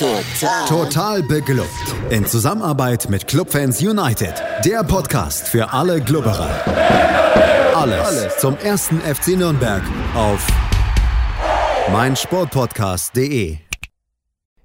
Total. Total beglückt. In Zusammenarbeit mit Clubfans United. Der Podcast für alle Glubberer. Alles, Alles zum ersten FC Nürnberg auf meinsportpodcast.de.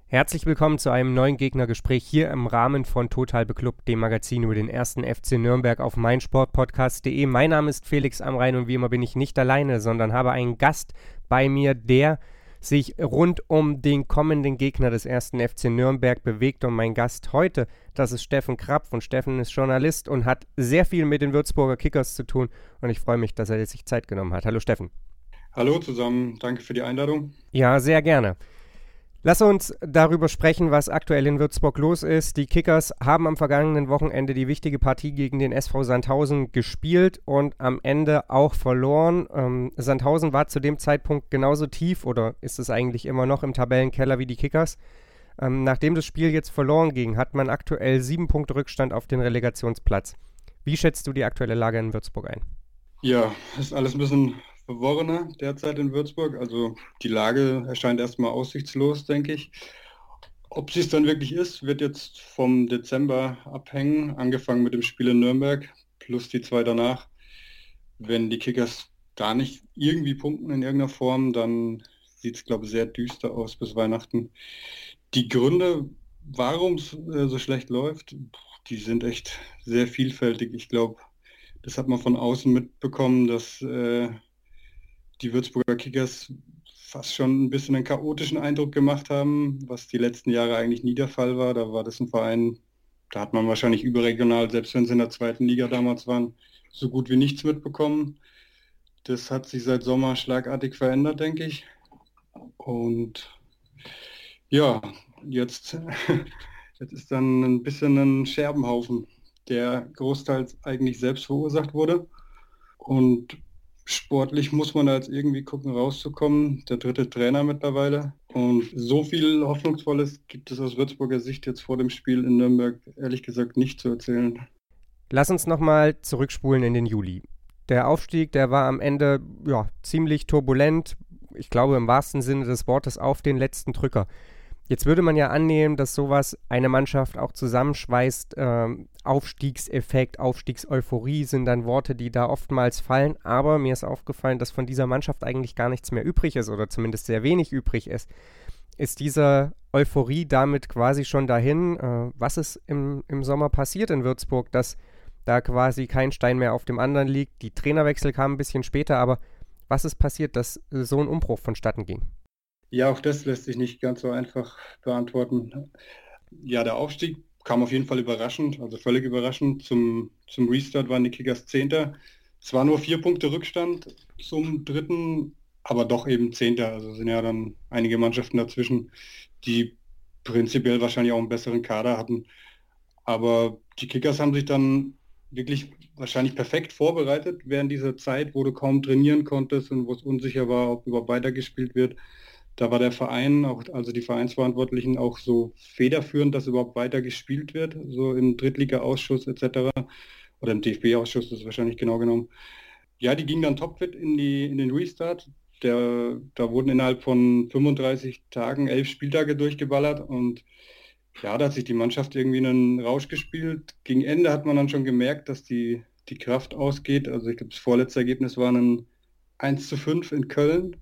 Herzlich willkommen zu einem neuen Gegnergespräch hier im Rahmen von Total Beklubbt, dem Magazin über den ersten FC Nürnberg auf meinsportpodcast.de. Mein Name ist Felix Amrein und wie immer bin ich nicht alleine, sondern habe einen Gast bei mir, der sich rund um den kommenden Gegner des ersten FC Nürnberg bewegt. Und mein Gast heute, das ist Steffen Krapf. Und Steffen ist Journalist und hat sehr viel mit den Würzburger Kickers zu tun. Und ich freue mich, dass er sich Zeit genommen hat. Hallo Steffen. Hallo zusammen, danke für die Einladung. Ja, sehr gerne. Lass uns darüber sprechen, was aktuell in Würzburg los ist. Die Kickers haben am vergangenen Wochenende die wichtige Partie gegen den SV Sandhausen gespielt und am Ende auch verloren. Ähm, Sandhausen war zu dem Zeitpunkt genauso tief oder ist es eigentlich immer noch im Tabellenkeller wie die Kickers. Ähm, nachdem das Spiel jetzt verloren ging, hat man aktuell sieben Punkte Rückstand auf den Relegationsplatz. Wie schätzt du die aktuelle Lage in Würzburg ein? Ja, ist alles ein bisschen verworrener derzeit in Würzburg. Also die Lage erscheint erstmal aussichtslos, denke ich. Ob sie es dann wirklich ist, wird jetzt vom Dezember abhängen, angefangen mit dem Spiel in Nürnberg plus die zwei danach. Wenn die Kickers gar nicht irgendwie punkten in irgendeiner Form, dann sieht es, glaube ich, sehr düster aus bis Weihnachten. Die Gründe, warum es äh, so schlecht läuft, die sind echt sehr vielfältig. Ich glaube, das hat man von außen mitbekommen, dass äh, die Würzburger Kickers fast schon ein bisschen einen chaotischen Eindruck gemacht haben, was die letzten Jahre eigentlich nie der Fall war. Da war das ein Verein, da hat man wahrscheinlich überregional, selbst wenn sie in der zweiten Liga damals waren, so gut wie nichts mitbekommen. Das hat sich seit Sommer schlagartig verändert, denke ich. Und ja, jetzt, jetzt ist dann ein bisschen ein Scherbenhaufen, der großteils eigentlich selbst verursacht wurde. Und sportlich muss man da jetzt irgendwie gucken, rauszukommen. Der dritte Trainer mittlerweile. Und so viel Hoffnungsvolles gibt es aus Würzburger Sicht jetzt vor dem Spiel in Nürnberg ehrlich gesagt nicht zu erzählen. Lass uns nochmal zurückspulen in den Juli. Der Aufstieg, der war am Ende ja, ziemlich turbulent. Ich glaube im wahrsten Sinne des Wortes auf den letzten Drücker. Jetzt würde man ja annehmen, dass sowas eine Mannschaft auch zusammenschweißt. Ähm, Aufstiegseffekt, Aufstiegseuphorie sind dann Worte, die da oftmals fallen. Aber mir ist aufgefallen, dass von dieser Mannschaft eigentlich gar nichts mehr übrig ist oder zumindest sehr wenig übrig ist. Ist diese Euphorie damit quasi schon dahin? Äh, was ist im, im Sommer passiert in Würzburg, dass da quasi kein Stein mehr auf dem anderen liegt? Die Trainerwechsel kamen ein bisschen später, aber was ist passiert, dass so ein Umbruch vonstatten ging? Ja, auch das lässt sich nicht ganz so einfach beantworten. Ja, der Aufstieg kam auf jeden Fall überraschend, also völlig überraschend. Zum, zum Restart waren die Kickers Zehnter. Zwar nur vier Punkte Rückstand zum dritten, aber doch eben Zehnter. Also sind ja dann einige Mannschaften dazwischen, die prinzipiell wahrscheinlich auch einen besseren Kader hatten. Aber die Kickers haben sich dann wirklich wahrscheinlich perfekt vorbereitet während dieser Zeit, wo du kaum trainieren konntest und wo es unsicher war, ob überhaupt weitergespielt wird da war der Verein, auch, also die Vereinsverantwortlichen auch so federführend, dass überhaupt weiter gespielt wird, so im Drittliga-Ausschuss etc. Oder im DFB-Ausschuss, das ist wahrscheinlich genau genommen. Ja, die gingen dann topfit in, die, in den Restart. Der, da wurden innerhalb von 35 Tagen elf Spieltage durchgeballert und ja, da hat sich die Mannschaft irgendwie einen Rausch gespielt. Gegen Ende hat man dann schon gemerkt, dass die, die Kraft ausgeht. Also ich glaube, das vorletzte Ergebnis war ein 1 zu 5 in Köln.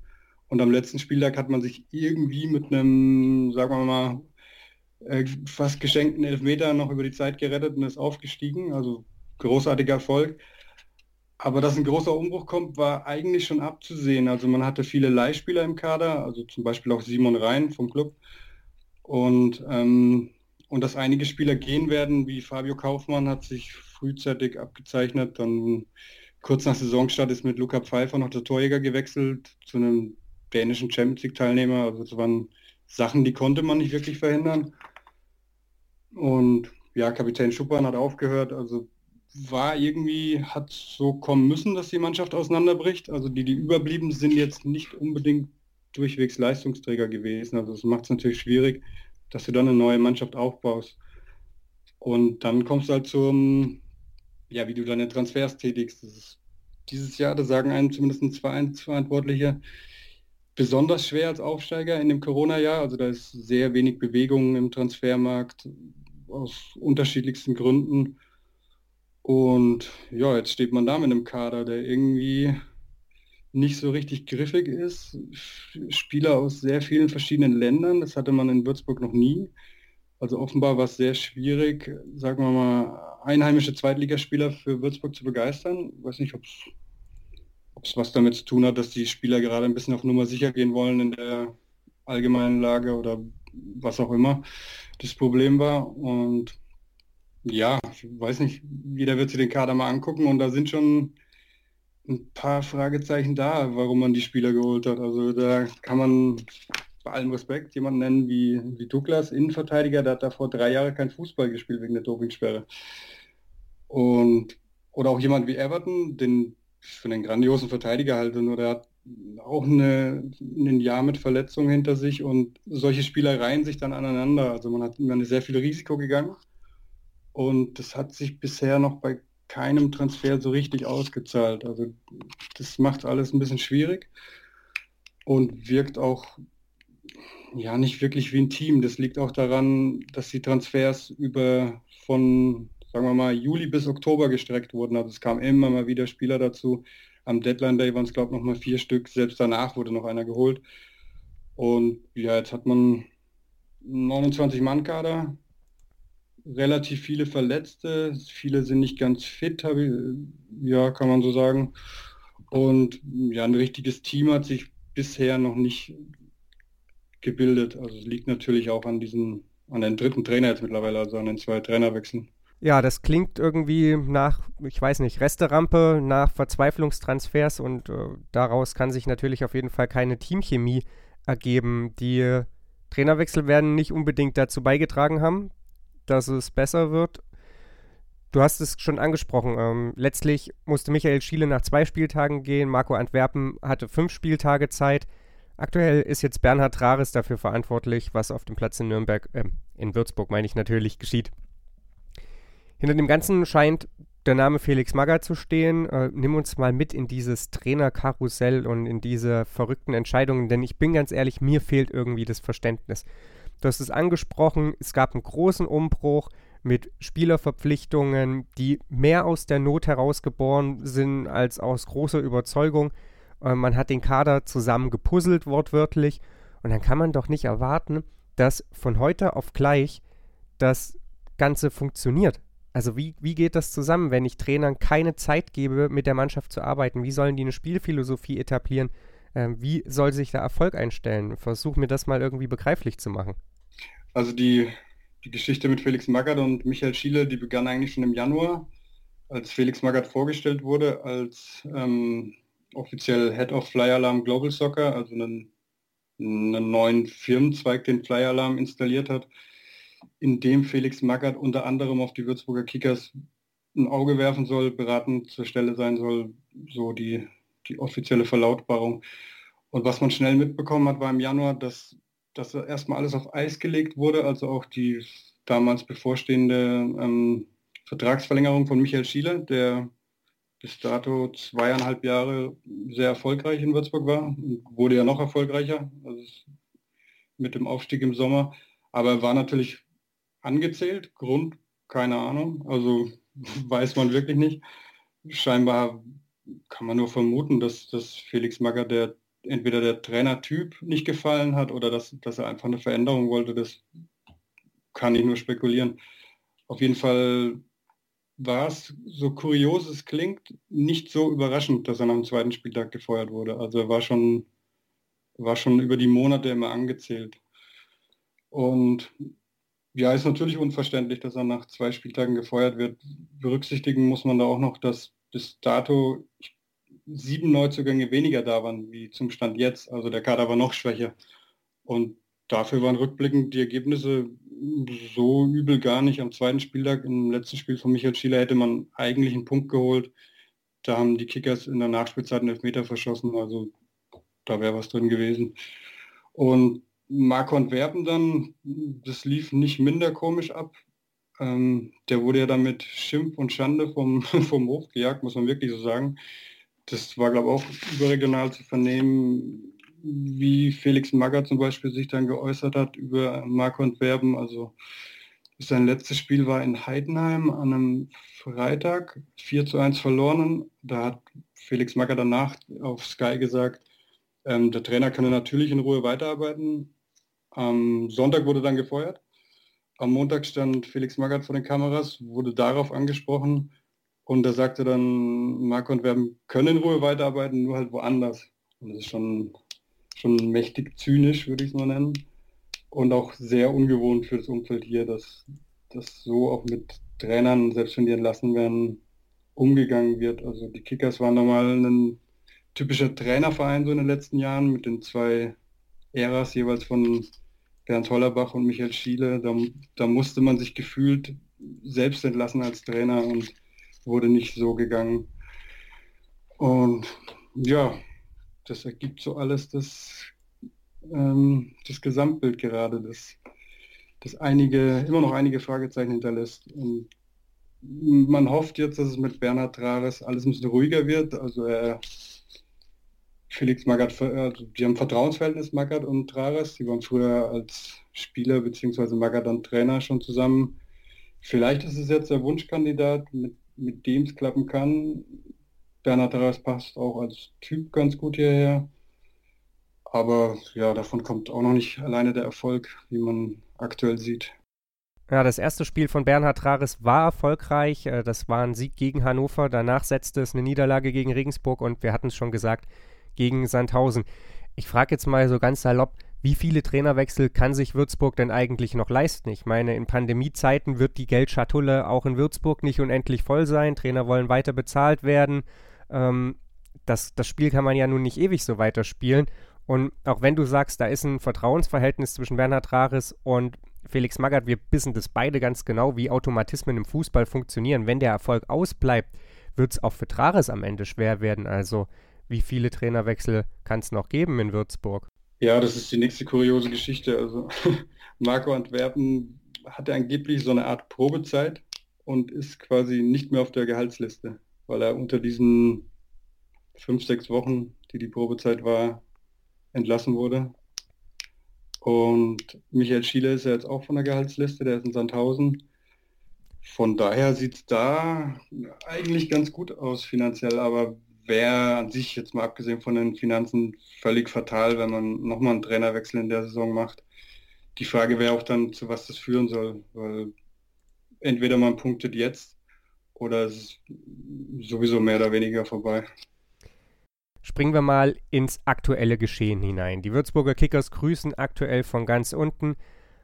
Und am letzten Spieltag hat man sich irgendwie mit einem, sagen wir mal, äh, fast geschenkten Elfmeter noch über die Zeit gerettet und ist aufgestiegen. Also großartiger Erfolg. Aber dass ein großer Umbruch kommt, war eigentlich schon abzusehen. Also man hatte viele Leihspieler im Kader, also zum Beispiel auch Simon Rhein vom Club. Und, ähm, und dass einige Spieler gehen werden, wie Fabio Kaufmann, hat sich frühzeitig abgezeichnet. Dann kurz nach Saisonstart ist mit Luca Pfeiffer noch der Torjäger gewechselt zu einem dänischen Champions League-Teilnehmer. Also das waren Sachen, die konnte man nicht wirklich verhindern. Und ja, Kapitän Schuppan hat aufgehört. Also war irgendwie, hat so kommen müssen, dass die Mannschaft auseinanderbricht. Also die, die überblieben, sind jetzt nicht unbedingt durchwegs Leistungsträger gewesen. Also das macht es natürlich schwierig, dass du dann eine neue Mannschaft aufbaust. Und dann kommst du halt zum, ja, wie du deine Transfers tätigst. dieses Jahr, da sagen einem zumindest zwei Verantwortliche, besonders schwer als Aufsteiger in dem Corona-Jahr. Also da ist sehr wenig Bewegung im Transfermarkt aus unterschiedlichsten Gründen. Und ja, jetzt steht man da mit einem Kader, der irgendwie nicht so richtig griffig ist. Spieler aus sehr vielen verschiedenen Ländern, das hatte man in Würzburg noch nie. Also offenbar war es sehr schwierig, sagen wir mal, einheimische Zweitligaspieler für Würzburg zu begeistern. Ich weiß nicht, ob es was damit zu tun hat, dass die Spieler gerade ein bisschen auf Nummer sicher gehen wollen in der allgemeinen Lage oder was auch immer das Problem war. Und ja, ich weiß nicht, jeder wird sich den Kader mal angucken und da sind schon ein paar Fragezeichen da, warum man die Spieler geholt hat. Also da kann man bei allem Respekt jemanden nennen wie, wie Douglas, Innenverteidiger, der hat da vor drei Jahren kein Fußball gespielt wegen der Dopingsperre. Und oder auch jemand wie Everton, den für einen grandiosen Verteidiger halte, nur der hat auch eine, ein Jahr mit Verletzungen hinter sich und solche Spieler reihen sich dann aneinander. Also man hat man ist sehr viel Risiko gegangen und das hat sich bisher noch bei keinem Transfer so richtig ausgezahlt. Also das macht alles ein bisschen schwierig und wirkt auch ja nicht wirklich wie ein Team. Das liegt auch daran, dass die Transfers über von, sagen wir mal, Juli bis Oktober gestreckt wurden. Also es kamen immer mal wieder Spieler dazu. Am Deadline Day waren es, glaube ich, noch mal vier Stück. Selbst danach wurde noch einer geholt. Und ja, jetzt hat man 29 Mann-Kader, relativ viele Verletzte, viele sind nicht ganz fit, ich, ja, kann man so sagen. Und ja, ein richtiges Team hat sich bisher noch nicht gebildet. Also es liegt natürlich auch an diesen, an den dritten Trainer jetzt mittlerweile, also an den zwei Trainerwechseln. Ja, das klingt irgendwie nach, ich weiß nicht, Resterampe, nach Verzweiflungstransfers und äh, daraus kann sich natürlich auf jeden Fall keine Teamchemie ergeben. Die Trainerwechsel werden nicht unbedingt dazu beigetragen haben, dass es besser wird. Du hast es schon angesprochen. Ähm, letztlich musste Michael Schiele nach zwei Spieltagen gehen. Marco Antwerpen hatte fünf Spieltage Zeit. Aktuell ist jetzt Bernhard Rares dafür verantwortlich, was auf dem Platz in Nürnberg, äh, in Würzburg meine ich natürlich, geschieht. Hinter dem Ganzen scheint der Name Felix Magath zu stehen. Äh, nimm uns mal mit in dieses Trainerkarussell und in diese verrückten Entscheidungen, denn ich bin ganz ehrlich, mir fehlt irgendwie das Verständnis. Du hast es angesprochen, es gab einen großen Umbruch mit Spielerverpflichtungen, die mehr aus der Not herausgeboren sind als aus großer Überzeugung. Äh, man hat den Kader zusammen gepuzzelt, wortwörtlich. Und dann kann man doch nicht erwarten, dass von heute auf gleich das Ganze funktioniert. Also wie, wie geht das zusammen, wenn ich Trainern keine Zeit gebe, mit der Mannschaft zu arbeiten? Wie sollen die eine Spielphilosophie etablieren? Ähm, wie soll sich da Erfolg einstellen? Versuch mir das mal irgendwie begreiflich zu machen. Also die, die Geschichte mit Felix Magath und Michael Schiele, die begann eigentlich schon im Januar, als Felix Magath vorgestellt wurde als ähm, offiziell Head of Fly Alarm Global Soccer, also einen, einen neuen Firmenzweig, den Fly Alarm installiert hat, in dem Felix Magath unter anderem auf die Würzburger Kickers ein Auge werfen soll, beratend zur Stelle sein soll, so die, die offizielle Verlautbarung. Und was man schnell mitbekommen hat, war im Januar, dass, dass erstmal alles auf Eis gelegt wurde, also auch die damals bevorstehende ähm, Vertragsverlängerung von Michael Schiele, der bis dato zweieinhalb Jahre sehr erfolgreich in Würzburg war wurde ja noch erfolgreicher also mit dem Aufstieg im Sommer. Aber er war natürlich angezählt, Grund, keine Ahnung, also weiß man wirklich nicht. Scheinbar kann man nur vermuten, dass, dass Felix Magger der entweder der Trainertyp nicht gefallen hat oder dass, dass er einfach eine Veränderung wollte. Das kann ich nur spekulieren. Auf jeden Fall war es, so kurios es klingt, nicht so überraschend, dass er nach dem zweiten Spieltag gefeuert wurde. Also er war schon, war schon über die Monate immer angezählt. Und ja, ist natürlich unverständlich, dass er nach zwei Spieltagen gefeuert wird. Berücksichtigen muss man da auch noch, dass bis dato sieben Neuzugänge weniger da waren, wie zum Stand jetzt. Also der Kader war noch schwächer. Und dafür waren rückblickend die Ergebnisse so übel gar nicht. Am zweiten Spieltag, im letzten Spiel von Michael Schieler, hätte man eigentlich einen Punkt geholt. Da haben die Kickers in der Nachspielzeit einen Elfmeter verschossen. Also da wäre was drin gewesen. Und Marco und Werben dann, das lief nicht minder komisch ab. Ähm, der wurde ja dann mit Schimpf und Schande vom, vom Hof gejagt, muss man wirklich so sagen. Das war, glaube ich, auch überregional zu vernehmen wie Felix Magger zum Beispiel sich dann geäußert hat über Marco und Werben. Also sein letztes Spiel war in Heidenheim an einem Freitag, 4 zu 1 verloren. Da hat Felix Magger danach auf Sky gesagt, ähm, der Trainer könne natürlich in Ruhe weiterarbeiten. Am Sonntag wurde dann gefeuert. Am Montag stand Felix Magath vor den Kameras, wurde darauf angesprochen und da sagte dann, Marco und Werben können Ruhe weiterarbeiten, nur halt woanders. Und das ist schon, schon mächtig zynisch, würde ich es mal nennen. Und auch sehr ungewohnt für das Umfeld hier, dass das so auch mit Trainern, selbst wenn die entlassen werden, umgegangen wird. Also die Kickers waren nochmal ein typischer Trainerverein so in den letzten Jahren mit den zwei Äras jeweils von Bernd Hollerbach und Michael Schiele. Da, da musste man sich gefühlt selbst entlassen als Trainer und wurde nicht so gegangen. Und ja, das ergibt so alles das, ähm, das Gesamtbild gerade, das, das einige, immer noch einige Fragezeichen hinterlässt. Und man hofft jetzt, dass es mit Bernhard Trares alles ein bisschen ruhiger wird. Also er Felix Magath, also die haben Vertrauensverhältnis, Magath und Trares. Die waren früher als Spieler bzw. Magath dann Trainer schon zusammen. Vielleicht ist es jetzt der Wunschkandidat, mit, mit dem es klappen kann. Bernhard Trares passt auch als Typ ganz gut hierher. Aber ja, davon kommt auch noch nicht alleine der Erfolg, wie man aktuell sieht. Ja, das erste Spiel von Bernhard Trares war erfolgreich. Äh, das war ein Sieg gegen Hannover. Danach setzte es eine Niederlage gegen Regensburg und wir hatten es schon gesagt, gegen Sandhausen. Ich frage jetzt mal so ganz salopp, wie viele Trainerwechsel kann sich Würzburg denn eigentlich noch leisten? Ich meine, in Pandemiezeiten wird die Geldschatulle auch in Würzburg nicht unendlich voll sein. Trainer wollen weiter bezahlt werden. Ähm, das, das Spiel kann man ja nun nicht ewig so weiterspielen. Und auch wenn du sagst, da ist ein Vertrauensverhältnis zwischen Bernhard Rares und Felix Magath, wir wissen das beide ganz genau, wie Automatismen im Fußball funktionieren. Wenn der Erfolg ausbleibt, wird es auch für Trares am Ende schwer werden. Also wie viele Trainerwechsel kann es noch geben in Würzburg? Ja, das ist die nächste kuriose Geschichte. Also Marco Antwerpen hatte angeblich so eine Art Probezeit und ist quasi nicht mehr auf der Gehaltsliste, weil er unter diesen fünf, sechs Wochen, die die Probezeit war, entlassen wurde. Und Michael Schiele ist ja jetzt auch von der Gehaltsliste, der ist in Sandhausen. Von daher sieht es da eigentlich ganz gut aus finanziell, aber wäre an sich jetzt mal abgesehen von den Finanzen völlig fatal, wenn man nochmal einen Trainerwechsel in der Saison macht. Die Frage wäre auch dann, zu was das führen soll, weil entweder man punktet jetzt oder es ist sowieso mehr oder weniger vorbei. Springen wir mal ins aktuelle Geschehen hinein. Die Würzburger Kickers grüßen aktuell von ganz unten,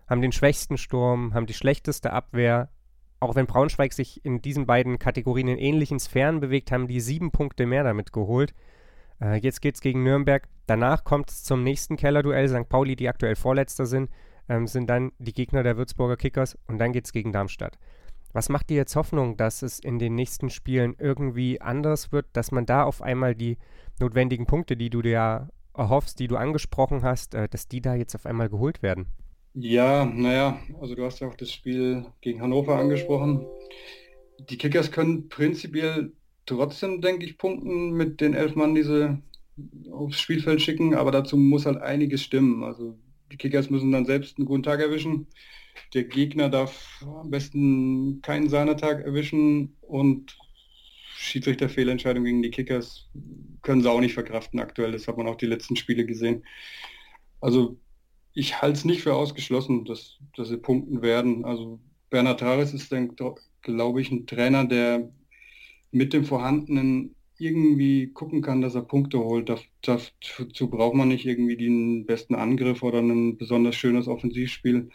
haben den schwächsten Sturm, haben die schlechteste Abwehr, auch wenn Braunschweig sich in diesen beiden Kategorien in ähnlichen Sphären bewegt, haben die sieben Punkte mehr damit geholt. Äh, jetzt geht es gegen Nürnberg. Danach kommt es zum nächsten Kellerduell. St. Pauli, die aktuell Vorletzter sind, ähm, sind dann die Gegner der Würzburger Kickers und dann geht es gegen Darmstadt. Was macht dir jetzt Hoffnung, dass es in den nächsten Spielen irgendwie anders wird, dass man da auf einmal die notwendigen Punkte, die du dir erhoffst, die du angesprochen hast, äh, dass die da jetzt auf einmal geholt werden? Ja, naja, also du hast ja auch das Spiel gegen Hannover angesprochen. Die Kickers können prinzipiell trotzdem, denke ich, punkten mit den elf Mann, die sie aufs Spielfeld schicken, aber dazu muss halt einiges stimmen. Also die Kickers müssen dann selbst einen guten Tag erwischen. Der Gegner darf am besten keinen Sahnetag erwischen und Schiedsrichterfehlentscheidung gegen die Kickers können sie auch nicht verkraften aktuell. Das hat man auch die letzten Spiele gesehen. Also ich halte es nicht für ausgeschlossen, dass, dass sie punkten werden. Also Bernhard Tares ist glaube ich, ein Trainer, der mit dem Vorhandenen irgendwie gucken kann, dass er Punkte holt. Dazu braucht man nicht irgendwie den besten Angriff oder ein besonders schönes Offensivspiel.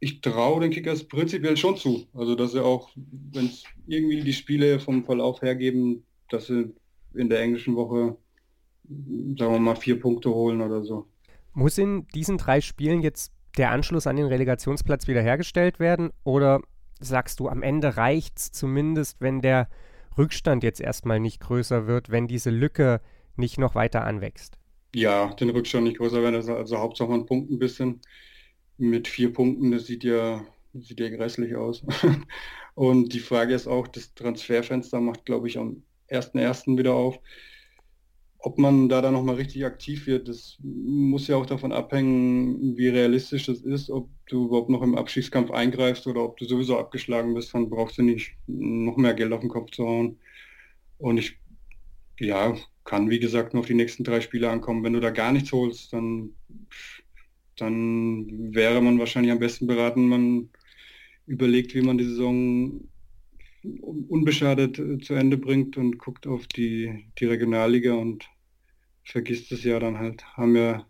Ich traue den Kickers prinzipiell schon zu. Also dass sie auch, wenn es irgendwie die Spiele vom Verlauf hergeben, dass sie in der englischen Woche, sagen wir mal, vier Punkte holen oder so. Muss in diesen drei Spielen jetzt der Anschluss an den Relegationsplatz wiederhergestellt werden? Oder sagst du, am Ende reicht es zumindest, wenn der Rückstand jetzt erstmal nicht größer wird, wenn diese Lücke nicht noch weiter anwächst? Ja, den Rückstand nicht größer werden, also, Hauptsache man Punkt ein bisschen. Mit vier Punkten, das sieht ja, sieht ja grässlich aus. Und die Frage ist auch, das Transferfenster macht, glaube ich, am 1.1. wieder auf ob man da dann nochmal richtig aktiv wird, das muss ja auch davon abhängen, wie realistisch das ist, ob du überhaupt noch im Abschiedskampf eingreifst oder ob du sowieso abgeschlagen bist, dann brauchst du nicht noch mehr Geld auf den Kopf zu hauen. Und ich, ja, kann wie gesagt nur auf die nächsten drei Spiele ankommen. Wenn du da gar nichts holst, dann, dann wäre man wahrscheinlich am besten beraten, man überlegt, wie man die Saison unbeschadet äh, zu Ende bringt und guckt auf die, die Regionalliga und vergisst das Jahr dann halt. Haben ja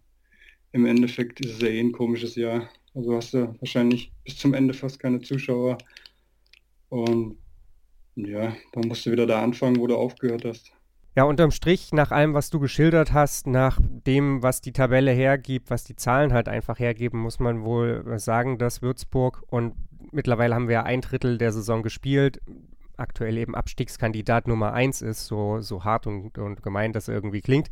im Endeffekt ist es ja eh ein komisches Jahr. Also hast du wahrscheinlich bis zum Ende fast keine Zuschauer. Und ja, dann musst du wieder da anfangen, wo du aufgehört hast. Ja, unterm Strich, nach allem, was du geschildert hast, nach dem, was die Tabelle hergibt, was die Zahlen halt einfach hergeben, muss man wohl sagen, dass Würzburg und mittlerweile haben wir ein Drittel der Saison gespielt, aktuell eben Abstiegskandidat Nummer eins ist, so, so hart und, und gemein das irgendwie klingt.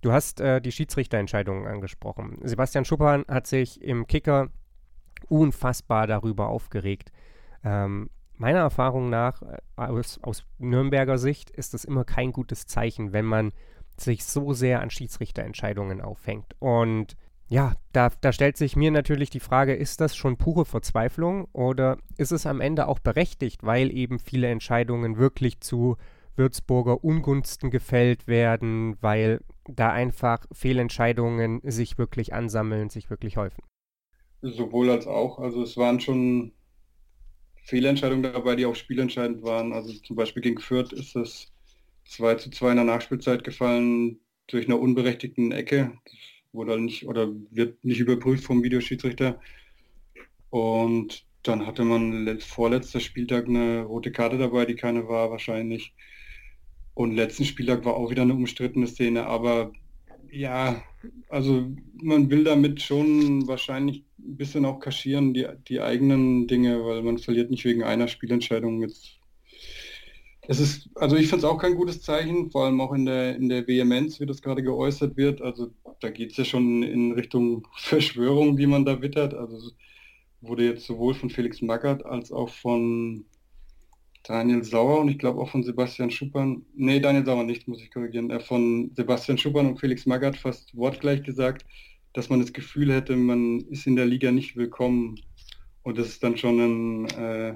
Du hast äh, die Schiedsrichterentscheidungen angesprochen. Sebastian Schuppan hat sich im Kicker unfassbar darüber aufgeregt. Ähm, meiner Erfahrung nach, äh, aus, aus Nürnberger Sicht, ist das immer kein gutes Zeichen, wenn man sich so sehr an Schiedsrichterentscheidungen aufhängt. Und ja, da, da stellt sich mir natürlich die Frage, ist das schon pure Verzweiflung oder ist es am Ende auch berechtigt, weil eben viele Entscheidungen wirklich zu Würzburger Ungunsten gefällt werden, weil da einfach Fehlentscheidungen sich wirklich ansammeln, sich wirklich häufen? Sowohl als auch. Also es waren schon Fehlentscheidungen dabei, die auch spielentscheidend waren. Also zum Beispiel gegen Fürth ist es 2 zu 2 in der Nachspielzeit gefallen durch eine unberechtigten Ecke wurde nicht oder wird nicht überprüft vom Videoschiedsrichter. Und dann hatte man vorletzter Spieltag eine rote Karte dabei, die keine war wahrscheinlich. Und letzten Spieltag war auch wieder eine umstrittene Szene, aber ja, also man will damit schon wahrscheinlich ein bisschen auch kaschieren, die, die eigenen Dinge, weil man verliert nicht wegen einer Spielentscheidung jetzt es ist, also ich finde es auch kein gutes Zeichen, vor allem auch in der, in der Vehemenz, wie das gerade geäußert wird. Also da geht es ja schon in Richtung Verschwörung, die man da wittert. Also wurde jetzt sowohl von Felix Magath als auch von Daniel Sauer und ich glaube auch von Sebastian Schuppern, nee, Daniel Sauer nicht, muss ich korrigieren, äh, von Sebastian Schuppern und Felix Magath fast wortgleich gesagt, dass man das Gefühl hätte, man ist in der Liga nicht willkommen. Und das ist dann schon ein, äh,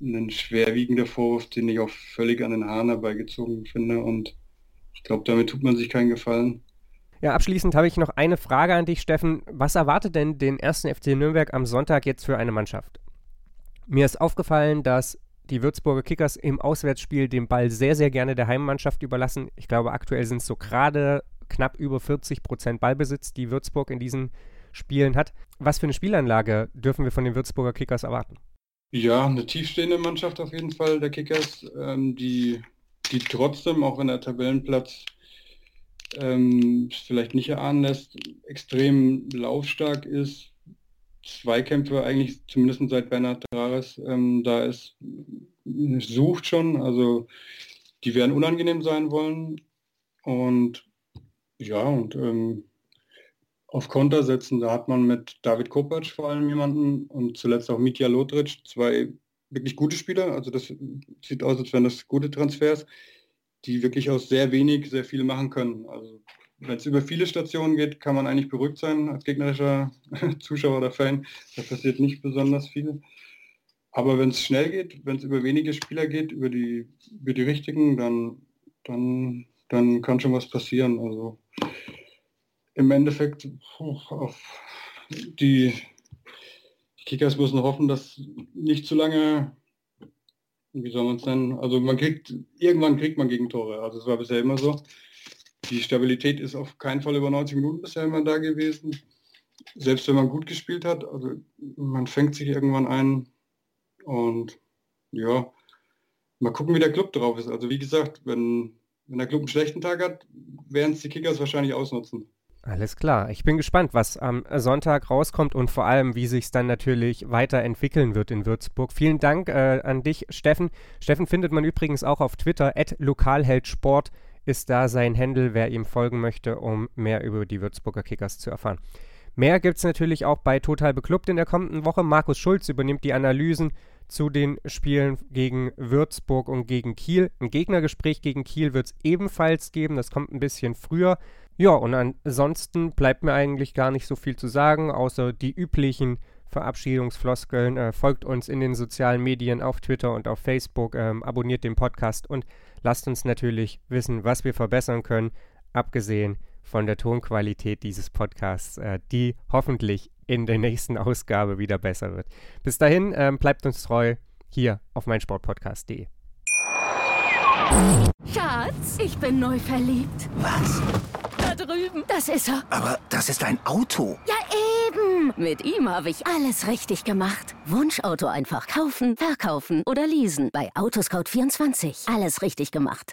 ein schwerwiegender Vorwurf, den ich auch völlig an den Haaren herbeigezogen finde. Und ich glaube, damit tut man sich keinen Gefallen. Ja, abschließend habe ich noch eine Frage an dich, Steffen. Was erwartet denn den ersten FC Nürnberg am Sonntag jetzt für eine Mannschaft? Mir ist aufgefallen, dass die Würzburger Kickers im Auswärtsspiel den Ball sehr, sehr gerne der Heimmannschaft überlassen. Ich glaube, aktuell sind es so gerade knapp über 40 Prozent Ballbesitz, die Würzburg in diesen Spielen hat. Was für eine Spielanlage dürfen wir von den Würzburger Kickers erwarten? Ja, eine tiefstehende Mannschaft auf jeden Fall der Kickers, ähm, die, die trotzdem, auch wenn der Tabellenplatz ähm, vielleicht nicht erahnen lässt, extrem laufstark ist. Zweikämpfe eigentlich, zumindest seit Bernhard Trares, ähm, da ist, sucht schon, also die werden unangenehm sein wollen. Und ja, und ähm, auf Konter setzen. Da hat man mit David Kopac vor allem jemanden und zuletzt auch Mitja Lotric, zwei wirklich gute Spieler. Also das sieht aus, als wären das gute Transfers, die wirklich aus sehr wenig sehr viel machen können. Also wenn es über viele Stationen geht, kann man eigentlich beruhigt sein als gegnerischer Zuschauer oder Fan. Da passiert nicht besonders viel. Aber wenn es schnell geht, wenn es über wenige Spieler geht, über die, über die richtigen, dann, dann, dann kann schon was passieren. Also im Endeffekt auf die Kickers müssen hoffen, dass nicht zu lange, wie soll man es nennen, also man kriegt, irgendwann kriegt man Gegentore, also es war bisher immer so. Die Stabilität ist auf keinen Fall über 90 Minuten bisher immer da gewesen. Selbst wenn man gut gespielt hat, also man fängt sich irgendwann ein und ja, mal gucken, wie der Club drauf ist. Also wie gesagt, wenn, wenn der Club einen schlechten Tag hat, werden es die Kickers wahrscheinlich ausnutzen. Alles klar. Ich bin gespannt, was am Sonntag rauskommt und vor allem, wie sich es dann natürlich weiterentwickeln wird in Würzburg. Vielen Dank äh, an dich, Steffen. Steffen findet man übrigens auch auf Twitter. Lokalheldsport ist da sein Händel, wer ihm folgen möchte, um mehr über die Würzburger Kickers zu erfahren. Mehr gibt es natürlich auch bei Total Beklubbt in der kommenden Woche. Markus Schulz übernimmt die Analysen zu den Spielen gegen Würzburg und gegen Kiel. Ein Gegnergespräch gegen Kiel wird es ebenfalls geben. Das kommt ein bisschen früher. Ja, und ansonsten bleibt mir eigentlich gar nicht so viel zu sagen, außer die üblichen Verabschiedungsfloskeln. Äh, folgt uns in den sozialen Medien auf Twitter und auf Facebook, ähm, abonniert den Podcast und lasst uns natürlich wissen, was wir verbessern können, abgesehen von der Tonqualität dieses Podcasts, äh, die hoffentlich in der nächsten Ausgabe wieder besser wird. Bis dahin, ähm, bleibt uns treu hier auf meinsportpodcast.de. Schatz, ich bin neu verliebt. Was? Da drüben. Das ist er. Aber das ist ein Auto. Ja, eben. Mit ihm habe ich alles richtig gemacht. Wunschauto einfach kaufen, verkaufen oder leasen. Bei Autoscout24. Alles richtig gemacht.